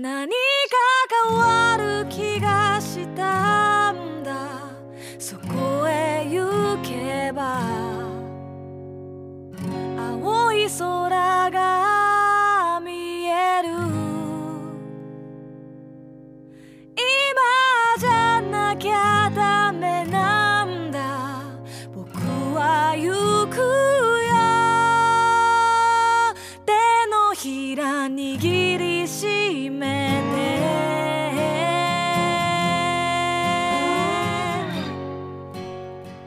何か変わる気がした。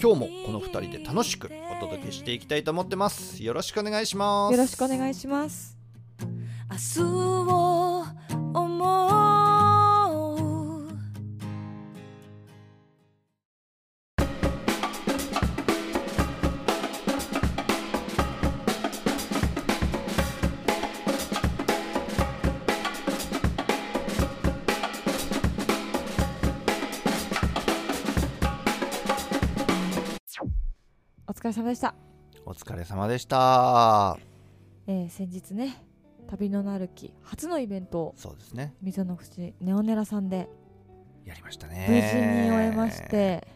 今日もこの2人で楽しくお届けしていきたいと思ってますよろしくお願いしますよろしくお願いします。れ様でした。お疲れ様でした。えー、先日ね、旅のなる木初のイベントをそうですね。溝の口ネオネラさんでやりました無事ねに終えまして、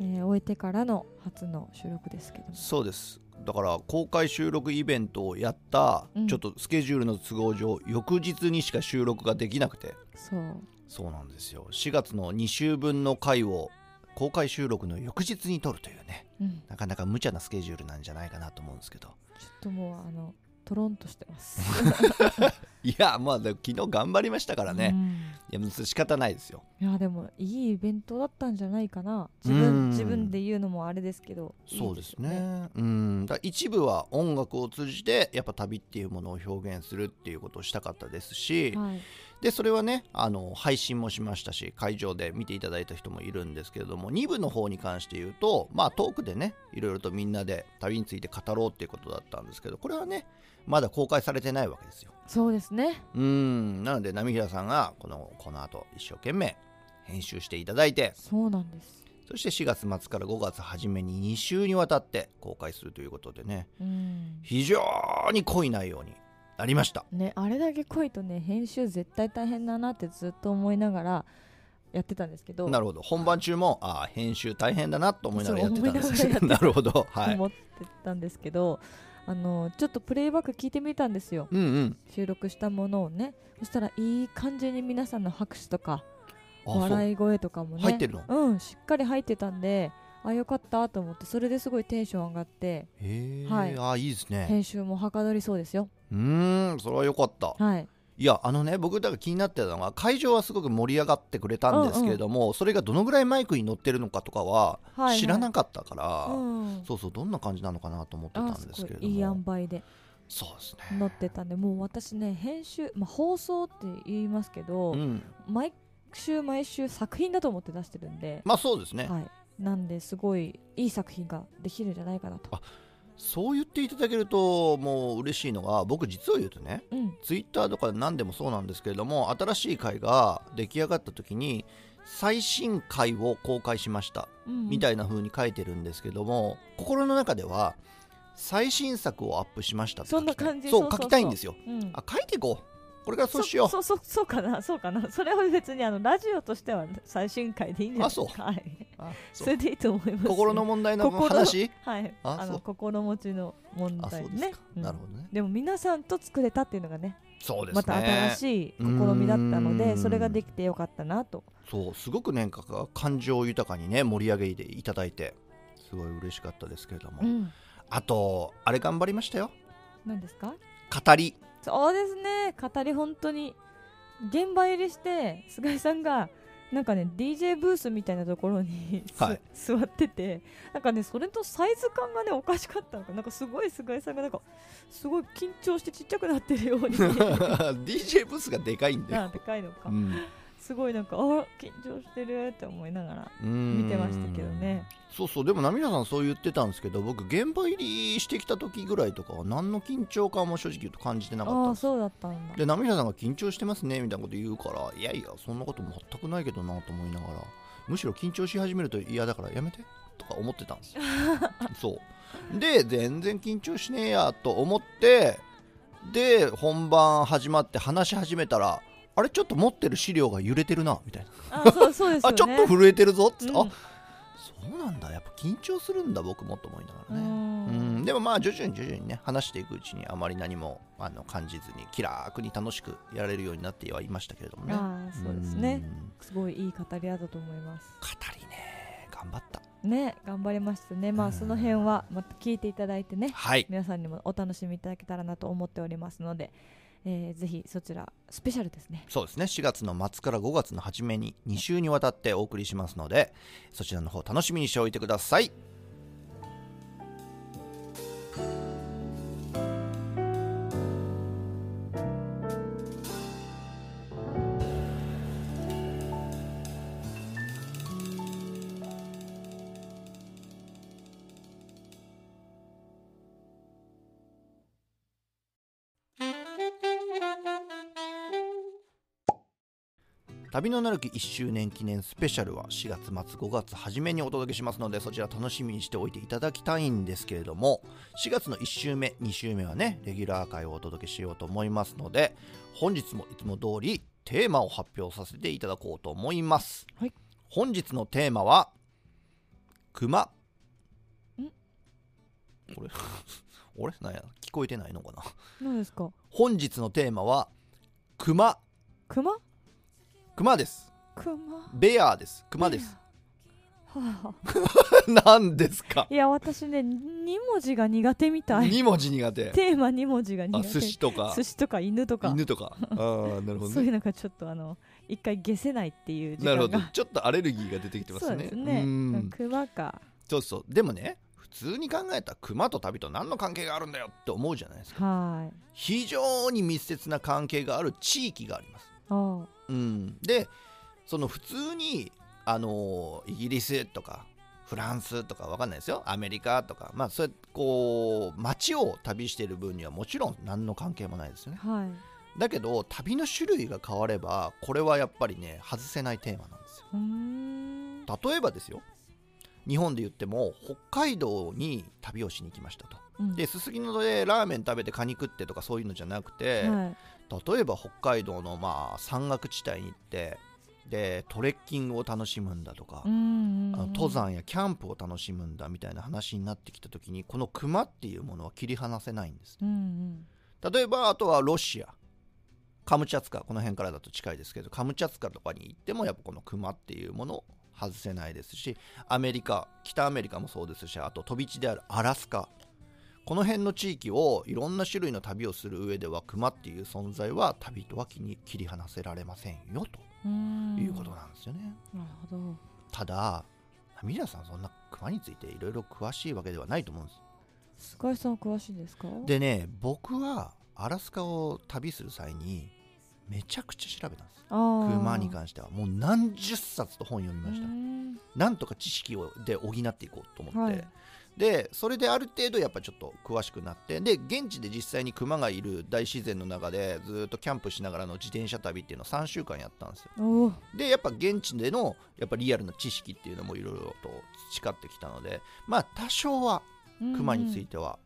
えー終えてからの初の収録ですけども。そうです。だから公開収録イベントをやった、うん。ちょっとスケジュールの都合上翌日にしか収録ができなくて。そう。そうなんですよ。4月の2週分の回を公開収録の翌日に撮るというね。うん。なかなか無茶なスケジュールなんじゃないかなと思うんですけど。ちょっともうあのトロンとしてます。いやまあ昨日頑張りましたからね、うん。いやもう仕方ないですよ。いやでもいいイベントだったんじゃないかな。自うん。分自分で言うのもあれですけど。そうですいいよね。うん。だ一部は音楽を通じてやっぱ旅っていうものを表現するっていうことをしたかったですし、はいでそれはねあの配信もしましたし会場で見ていただいた人もいるんですけれども2部の方に関して言うとまあトークでねいろいろとみんなで旅について語ろうっていうことだったんですけどこれはねまだ公開されてないわけですよ。そうですね。うん。なので波平さんがこのこの後一生懸命編集していただいてそうなんです。そして4月末から5月初めに2週にわたって公開するということでねうん。非常に濃い内容になりました。ねあれだけ濃いとね編集絶対大変だなってずっと思いながらやってたんですけど。なるほど。本番中もああ編集大変だなと思いながらやってたんですそう思いなるほど。はい。思ってたんですけど、あのちょっとプレイバック聞いてみたんですよ。うんうん。収録したものをね。そしたらいい感じに皆さんの拍手とか笑い声とかもね。入ってるの？うんしっかり入ってたんであよかったと思ってそれですごいテンション上がってはい。あいいですね。編集もはかどりそうですよ。うーんそれは良かった。はい。いやあのね僕だから気になってたのが会場はすごく盛り上がってくれたんですけれども、それがどのぐらいマイクに乗ってるのかとかははいはい。知らなかったから、うん。そうそうどんな感じなのかなと思ってたんあですけれども。い。いい塩梅で。そうですね。乗ってたんでもう私ね編集、まあ、放送って言いますけど、うん。毎週毎週作品だと思って出してるんで、まあそうですね、はい、なんですごいいい作品ができるんじゃないかなと。あそう言っていただけるともう嬉しいのが僕実を言うとねうん。ツイッターとか何でもそうなんですけれども新しい回が出来上がった時に最新回を公開しましたうんみたいな風に書いてるんですけども、心の中では最新作をアップしましたって書きたい。そんな感じ。そうそうそうそう。書きたいんですよ。うん。あ書いていこう。これからそうしよう。そうそうそうかな。そうかな。それは別にあのラジオとしては最新回でいいんじゃないですか。はい。あそれでいいと思います心の問題の心話？はい。あの心持ちの問題ね。なるほどね。でも皆さんと作れたっていうのがねそうですね。また新しい試みだったのでそれができてよかったなと。そうすごくねか感情豊かにね盛り上げていただいてすごい嬉しかったですけれども、うん。あとあれ頑張りましたよ。何ですか？語り。そうですね。語り本当に。現場入りして菅井さんがなんかね DJ ブースみたいなところに、はい。す座っててなんかねそれとサイズ感がねおかしかったのかな。んかすごい菅井さんがなんかすごい緊張してちっちゃくなってるように DJ ブースがでかいんだよ、なでかいのか、うん、すごいなんかあ緊張してるって思いながら見見てましたけどね。そうそう。でも涙さんそう言ってたんですけど僕現場入りしてきた時ぐらいとかは何の緊張感も正直言うと感じてなかったんです。そうだったんだ。で涙さんが緊張してますねみたいなこと言うからいやいやそんなこと全くないけどなと思いながらむしろ緊張し始めると嫌だからやめてとか思ってたんですよ。そう。で全然緊張しねえやと思ってで本番始まって話し始めたらあれちょっと持ってる資料が揺れてるなみたいな。あそうそうですよね。あちょっと震えてるぞっつって、うん。あそうなんだ。やっぱ緊張するんだ僕もと思いながらね。うん。うん。でもまあ徐々に徐々にね話していくうちにあまり何もあの感じずに気楽に楽しくやれるようになってはいましたけれどもね。ああそうですね。ん。すごいいい語り合ったと思います。語りね頑張った。ね頑張りましたね。まうん。あその辺はまた聞いていただいてねはい。皆さんにもお楽しみいただけたらなと思っておりますので、えーぜひそちらスペシャルですね。そうですね。4月の末から5月の初めに2週にわたってお送りしますのでそちらの方楽しみにしておいてください。旅のなるき1周年記念スペシャルは4月末5月初めにお届けしますのでそちら楽しみにしておいていただきたいんですけれども4月の1週目2週目はねレギュラー回をお届けしようと思いますので本日もいつも通りテーマを発表させていただこうと思います、はい。本日のテーマは熊。ん？これ 俺？なんや？聞こえてないのかな？何ですか？本日のテーマは熊。熊？熊です。熊？ベアです。熊です。は 何ですか？あ、いや私ね2文字が苦手みたい。2文字苦手。テーマ2文字が苦あ手寿司とか。寿司とか犬とか。犬とか。ああなるほどね。そういうのがちょっとあの一回消せないっていう時なるほど。ちょっとアレルギーが出てきてますそうねですね。うん。熊か。そうそう。でもね普通に考えたら熊と旅と何の関係があるんだよって思うじゃないですか。はい。非常に密接な関係がある地域があります。あうん。でその普通にあのイギリスとかフランスとかわかんないですよ。アメリカとか。まあそうやこう街を旅している分にはもちろん何の関係もないですよね。あはい。だけど旅の種類が変わればこれはやっぱりね外せないテーマなんですよ。例えばですよ。日本で言っても北海道に旅をしに行きましたと。うん。ですすきのでラーメン食べてカニ食ってとかそういうのじゃなくて、はい例えば北海道のまあ山岳地帯に行ってでトレッキングを楽しむんだとか、あの登山やキャンプを楽しむんだみたいな話になってきた時にこの熊っていうものは切り離せないんです。うんうん。例えばあとはロシア。カムチャツカこの辺からだと近いですけどカムチャツカとかに行ってもやっぱこのクマっていうものを外せないですしアメリカ北アメリカもそうですしあと飛び地であるアラスカこの辺の地域をいろんな種類の旅をする上ではクマっていう存在は旅とは気に切り離せられませんよと。いうことなんですよね、なるほど。ただ皆さんそんなクマについていろいろ詳しいわけではないと思うんです。菅井さん詳しいですか？でね僕はアラスカを旅する際にめちゃくちゃ調べたんです。熊に関しては。もう何十冊と本読みました。なんとか知識をで補っていこうと思って、はいでそれである程度やっぱちょっと詳しくなってで現地で実際に熊がいる大自然の中でずっとキャンプしながらの自転車旅っていうのを3週間やったんですよ。でやっぱ現地でのやっぱリアルな知識っていうのもいろいろと培ってきたのでまあ多少は熊についてては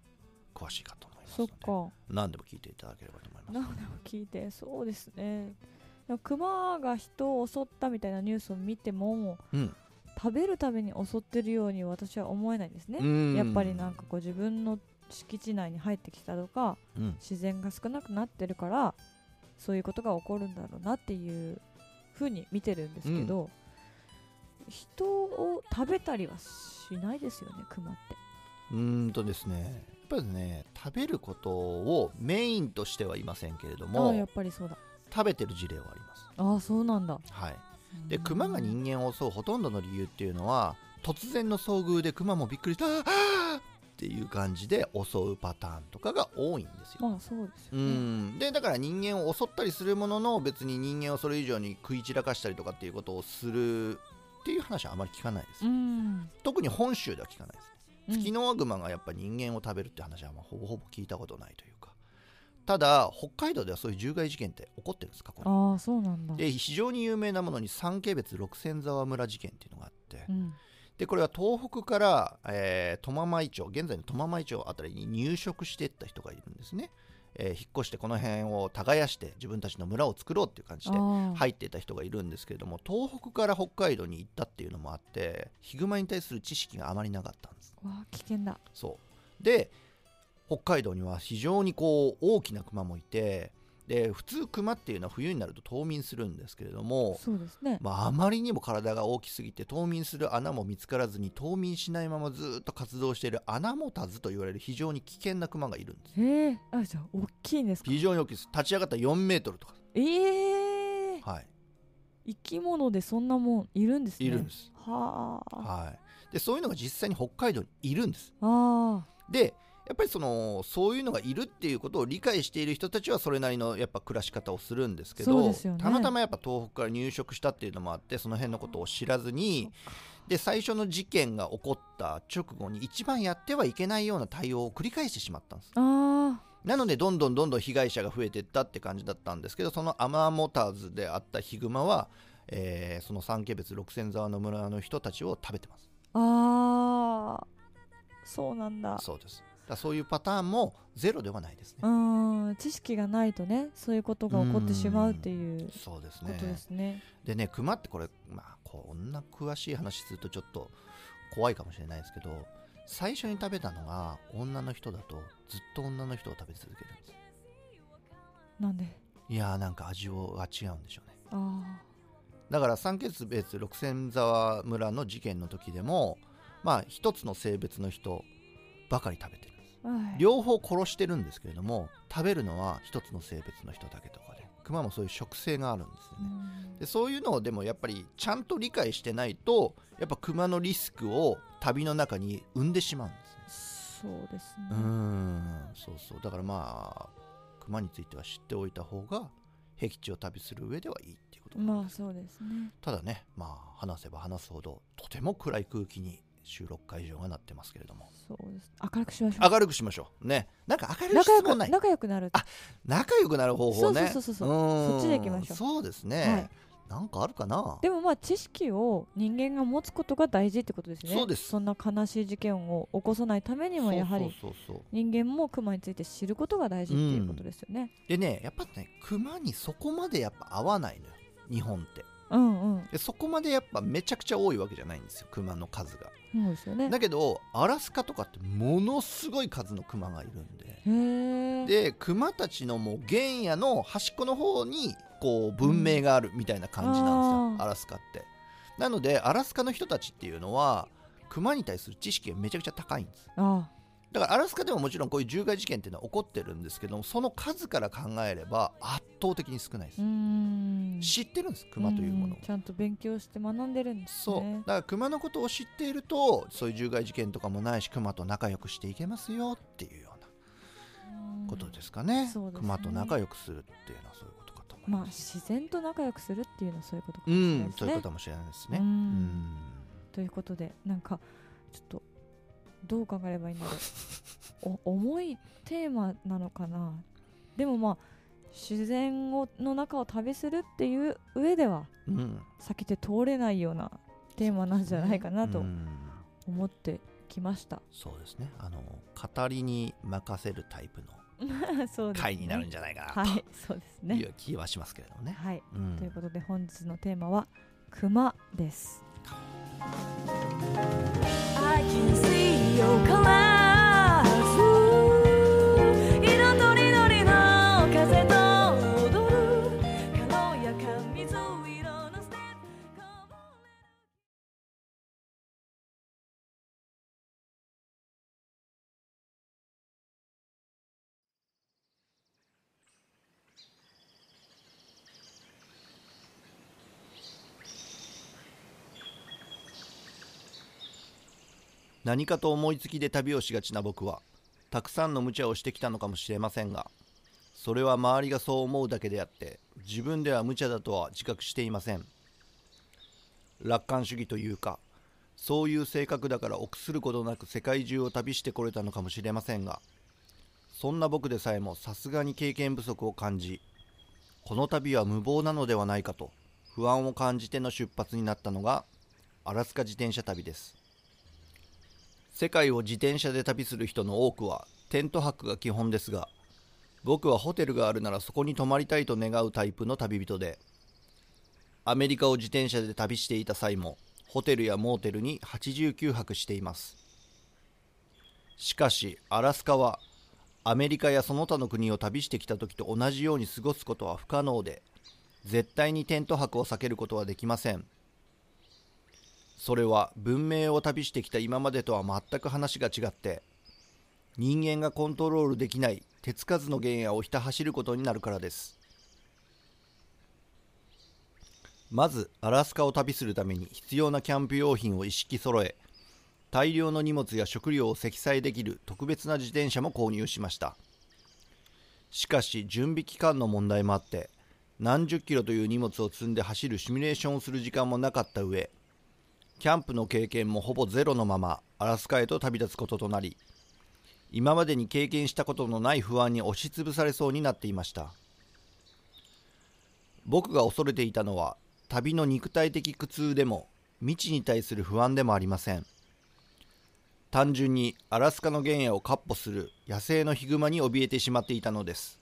詳しいかと思いますそので、っか。何でも聞いていただければと思います。何でも聞いてそうですね。熊が人を襲ったみたいなニュースを見てもうん食べるために襲ってるように私は思えないですね。うん。やっぱりなんかこう自分の敷地内に入ってきたとかうん。自然が少なくなってるからそういうことが起こるんだろうなっていう風に見てるんですけど、人を食べたりはしないですよね熊って。うーんとですねやっぱりね食べることをメインとしてはいませんけれどあもあやっぱりそうだ。食べてる事例はあります。ああそうなんだ。はいでクマが人間を襲うほとんどの理由っていうのは突然の遭遇でクマもびっくりしたっていう感じで襲うパターンとかが多いんですよ。まあそうですうよね。ん。でだから人間を襲ったりするものの別に人間をそれ以上に食い散らかしたりとかっていうことをするっていう話はあまり聞かないです、うん。特に本州では聞かないです。うん。ツキノワグマがやっぱ人間を食べるって話はまあほぼほぼ聞いたことないというかただ北海道ではそういう獣害事件って起こってるんです過去にああそうなんだ。で非常に有名なものに三景別六千沢村事件っていうのがあって、うん。でこれは東北から、えー、苫前町現在の苫前町あたりに入植していった人がいるんですね、えー引っ越してこの辺を耕して自分たちの村を作ろうっていう感じで入っていた人がいるんですけれども東北から北海道に行ったっていうのもあってヒグマに対する知識があまりなかったんです。わあ危険だ。そう。で北海道には非常にこう大きなクマもいてで普通クマっていうのは冬になると冬眠するんですけれどもそうですね。まあ、あまりにも体が大きすぎて冬眠する穴も見つからずに冬眠しないままずっと活動している穴持たずと言われる非常に危険なクマがいるんです。へえ。あじゃあ大きいんですか？非常に大きいです。立ち上がったら4メートルとか、ええ。はい、生き物でそんなもんいるんですね。いるんです、はあ。はい、でそういうのが実際に北海道にいるんです。あ。でやっぱりそのそういうのがいるっていうことを理解している人たちはそれなりのやっぱ暮らし方をするんですけどね。たまたまやっぱ東北から入植したっていうのもあってその辺のことを知らずにで最初の事件が起こった直後に一番やってはいけないような対応を繰り返してしまったんです。あなのでどんどんどんどん被害者が増えていったって感じだったんですけどそのアマモターズであったヒグマは、えーその三家別六千沢の村の人たちを食べてます。あああそうなんだ。そうですだそういうパターンもゼロではないですね。うん。知識がないとねそういうことが起こってしまうっていうそうですね。ことですね。でねクマってこれまあこんな詳しい話するとちょっと怖いかもしれないですけど最初に食べたのが女の人だとずっと女の人を食べ続けるんです。なんで？いやーなんか味をが違うんでしょうね。あだから三血別六千沢村の事件の時でもまあ一つの性別の人ばかり食べてる両方殺してるんですけれども食べるのは一つの性別の人だけとかでクマもそういう食性があるんですよね。うん。でそういうのをでもやっぱりちゃんと理解してないとやっぱクマのリスクを旅の中に生んでしまうんですね。そうですね。うーん。そうそう。だからまあクマについては知っておいた方が僻地を旅する上ではいいっていうことまあそうですね。ただねまあ話せば話すほどとても暗い空気に収録会場がなってますけれども。そうです。明るくしましょう。明るくしましょう。ね。なんか明るい仲良く質問ない。仲良くなるあ仲良くなる方法ね。そうそうそうそうそっちで行きましょう。そうですね、はい。なんかあるかな。でもまあ知識を人間が持つことが大事ってことですね。そうです。そんな悲しい事件を起こさないためにもやはり人間もクマについて知ることが大事っていうことですよね。でねやっぱね熊にそこまでやっぱ合わないのよ。日本って。うんうん。でそこまでやっぱめちゃくちゃ多いわけじゃないんですよ。熊の数がそうですよね。だけどアラスカとかってものすごい数の熊がいるんで。で熊たちのもう原野の端っこの方にこう文明があるみたいな感じなんですよ、あーアラスカって。なのでアラスカの人たちっていうのは熊に対する知識がめちゃくちゃ高いんです。あだからアラスカでももちろんこういう獣害事件っていうのは起こってるんですけどもその数から考えれば圧倒的に少ないです。知ってるんです熊というもの。をんちゃんと勉強して学んでるんですそう。ねだから熊のことを知っているとそういう獣害事件とかもないし熊と仲良くしていけますよっていうようなうんことですかね,、すね。熊と仲良くするっていうのはそういうことかと思いまあます、自然と仲良くするっていうのはそういうことかうもしれないんですね。そういうことかもしれないですね。ううんん。ということでなんかちょっとどう考えればいいんだろう。お重いテーマなのかな。でもまあ自然をの中を旅するっていう上ではうん。避けて通れないようなテーマなんじゃないかなとうん。思ってきました、そうですね。あの語りに任せるタイプの そうですね。回になるんじゃないかなはいそうですといねう気はしますけれどもね、はい。うん。ということで本日のテーマは熊です。I can see 有可爱。何かと思いつきで旅をしがちな僕はたくさんの無茶をしてきたのかもしれませんがそれは周りがそう思うだけであって自分では無茶だとは自覚していません。楽観主義というかそういう性格だから臆することなく世界中を旅してこれたのかもしれませんがそんな僕でさえもさすがに経験不足を感じこの旅は無謀なのではないかと不安を感じての出発になったのがアラスカ自転車旅です。世界を自転車で旅する人の多くはテント泊が基本ですが僕はホテルがあるならそこに泊まりたいと願うタイプの旅人でアメリカを自転車で旅していた際もホテルやモーテルに89泊しています。しかしアラスカはアメリカやその他の国を旅してきた時と同じように過ごすことは不可能で絶対にテント泊を避けることはできません。それは文明を旅してきた今までとは全く話が違って人間がコントロールできない手つかずの原野をひた走ることになるからです。まずアラスカを旅するために必要なキャンプ用品を一式揃え大量の荷物や食料を積載できる特別な自転車も購入しました。しかし準備期間の問題もあって何十キロという荷物を積んで走るシミュレーションをする時間もなかった上キャンプの経験もほぼゼロのままアラスカへと旅立つこととなり今までに経験したことのない不安に押しつぶされそうになっていました。僕が恐れていたのは旅の肉体的苦痛でも未知に対する不安でもありません。単純にアラスカの原野を闊歩する野生のヒグマに怯えてしまっていたのです。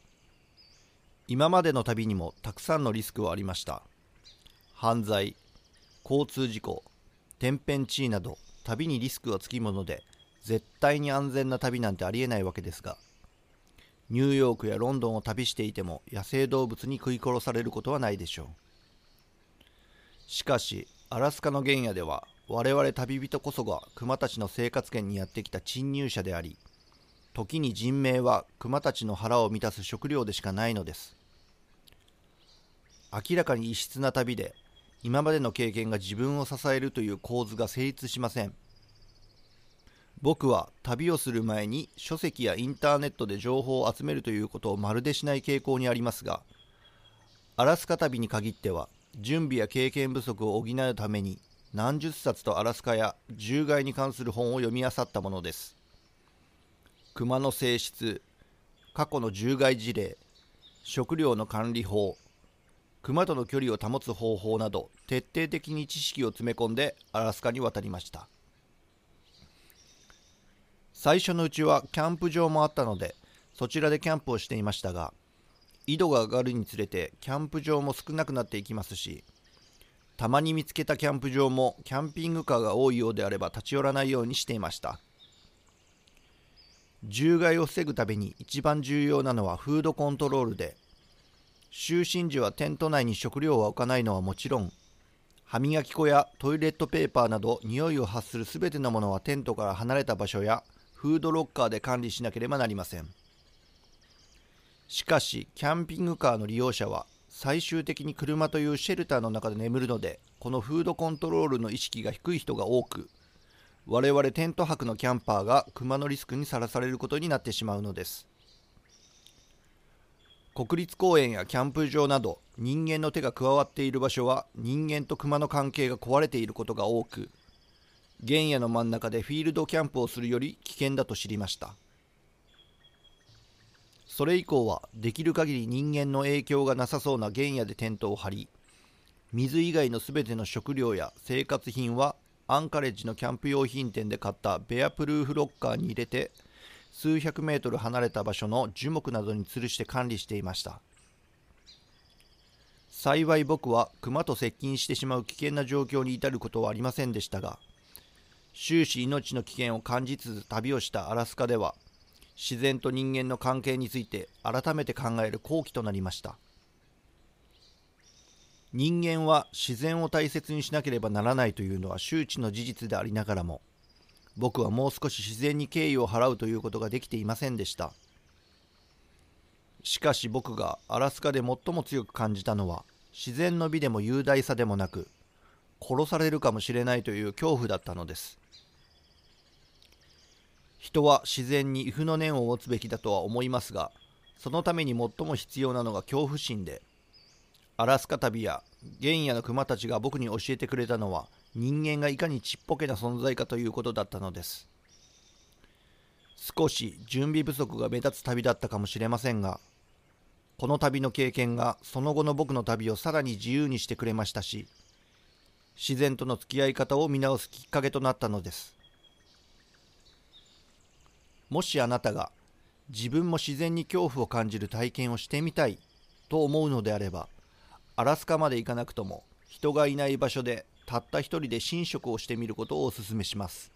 今までの旅にもたくさんのリスクはありました。犯罪交通事故天変地異など旅にリスクがつきもので絶対に安全な旅なんてありえないわけですがニューヨークやロンドンを旅していても野生動物に食い殺されることはないでしょう。しかしアラスカの原野では我々旅人こそが熊たちの生活圏にやってきた侵入者であり時に人命は熊たちの腹を満たす食料でしかないのです。明らかに異質な旅で今までの経験が自分を支えるという構図が成立しません。僕は旅をする前に書籍やインターネットで情報を集めるということをまるでしない傾向にありますがアラスカ旅に限っては準備や経験不足を補うために何十冊とアラスカや獣害に関する本を読み漁ったものです。熊の性質過去の獣害事例食料の管理法熊との距離を保つ方法など徹底的に知識を詰め込んでアラスカに渡りました。最初のうちはキャンプ場もあったのでそちらでキャンプをしていましたが緯度が上がるにつれてキャンプ場も少なくなっていきますしたまに見つけたキャンプ場もキャンピングカーが多いようであれば立ち寄らないようにしていました。獣害を防ぐために一番重要なのはフードコントロールで就寝時はテント内に食料は置かないのはもちろん歯磨き粉やトイレットペーパーなど匂いを発するすべてのものはテントから離れた場所やフードロッカーで管理しなければなりません。しかしキャンピングカーの利用者は最終的に車というシェルターの中で眠るのでこのフードコントロールの意識が低い人が多く我々テント泊のキャンパーが熊のリスクにさらされることになってしまうのです。国立公園やキャンプ場など人間の手が加わっている場所は人間と熊の関係が壊れていることが多く原野の真ん中でフィールドキャンプをするより危険だと知りました。それ以降はできる限り人間の影響がなさそうな原野でテントを張り水以外のすべての食料や生活品はアンカレッジのキャンプ用品店で買ったベアプルーフロッカーに入れて数百メートル離れた場所の樹木などに吊るして管理していました。幸い僕は熊と接近してしまう危険な状況に至ることはありませんでしたが終始命の危険を感じつつ旅をしたアラスカでは自然と人間の関係について改めて考える好機となりました。人間は自然を大切にしなければならないというのは周知の事実でありながらも僕はもう少し自然に敬意を払うということができていませんでした。しかし僕がアラスカで最も強く感じたのは自然の美でも雄大さでもなく殺されるかもしれないという恐怖だったのです。人は自然に畏怖の念を持つべきだとは思いますがそのために最も必要なのが恐怖心でアラスカ旅や原野の熊たちが僕に教えてくれたのは人間がいかにちっぽけな存在かということだったのです。少し準備不足が目立つ旅だったかもしれませんがこの旅の経験がその後の僕の旅をさらに自由にしてくれましたし自然との付き合い方を見直すきっかけとなったのです。もしあなたが自分も自然に恐怖を感じる体験をしてみたいと思うのであればアラスカまで行かなくとも人がいない場所でたった一人で寝食をしてみることをお勧めします。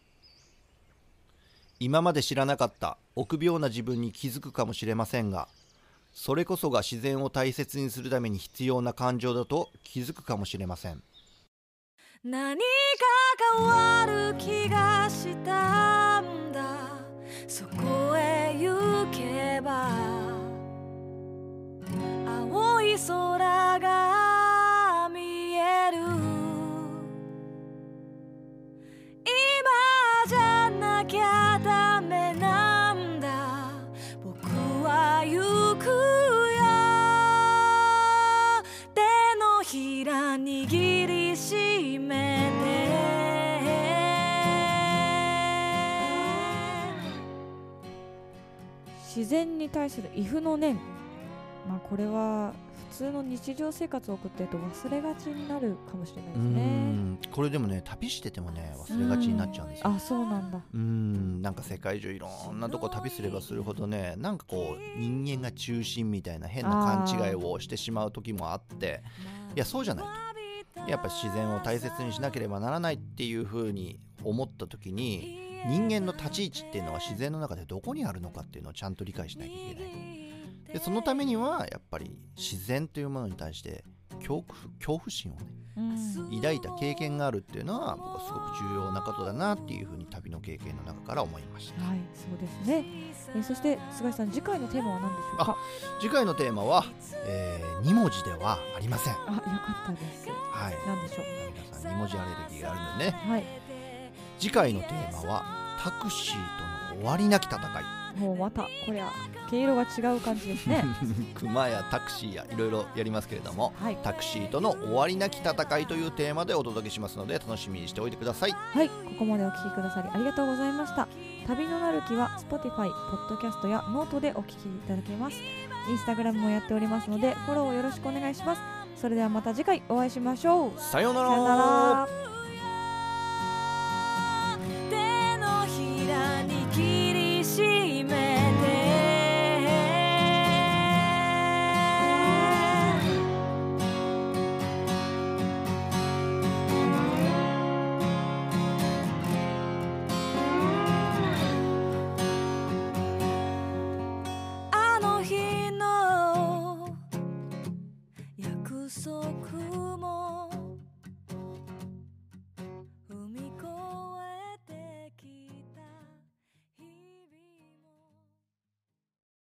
今まで知らなかった臆病な自分に気づくかもしれませんがそれこそが自然を大切にするために必要な感情だと気づくかもしれません。何か変わる気がしたんだ。そこへ行けば青い空が握りしめ自然に対する畏怖の念。まあこれは普通の日常生活を送ってると忘れがちになるかもしれないですうねん。これでもね旅しててもね忘れがちになっちゃうんですよ。あそうなんだ。うん。なんか世界中いろんなとこ旅すればするほどねなんかこう人間が中心みたいな変な勘違いをしてしまう時もあって。いやそうじゃないとやっぱ自然を大切にしなければならないっていうふうに思った時に人間の立ち位置っていうのは自然の中でどこにあるのかっていうのをちゃんと理解しなきゃいけないでそのためにはやっぱり自然というものに対して恐怖恐怖心をねうん。抱いた経験があるっていうのは僕はすごく重要なことだなっていうふうに旅の経験の中から思いました。はいそうですね。えーそして菅井さん次回のテーマは何でしょうか次回のテーマは、え2文字ではありません。あよかったですはい。何でしょう。皆さん2文字アレルギーがあるんでね。はい。次回のテーマはタクシーとの終わりなき戦い。もうまたこりゃ毛色が違う感じですね。熊やタクシーやいろいろやりますけれどもはい。タクシーとの終わりなき戦いというテーマでお届けしますので楽しみにしておいてください。はい。ここまでお聞きくださりありがとうございました。旅のなる木は Spotify、Podcast やノートでお聞きいただけます。インスタグラムもやっておりますのでフォローよろしくお願いしますそれではまた次回お会いしましょう。さようなら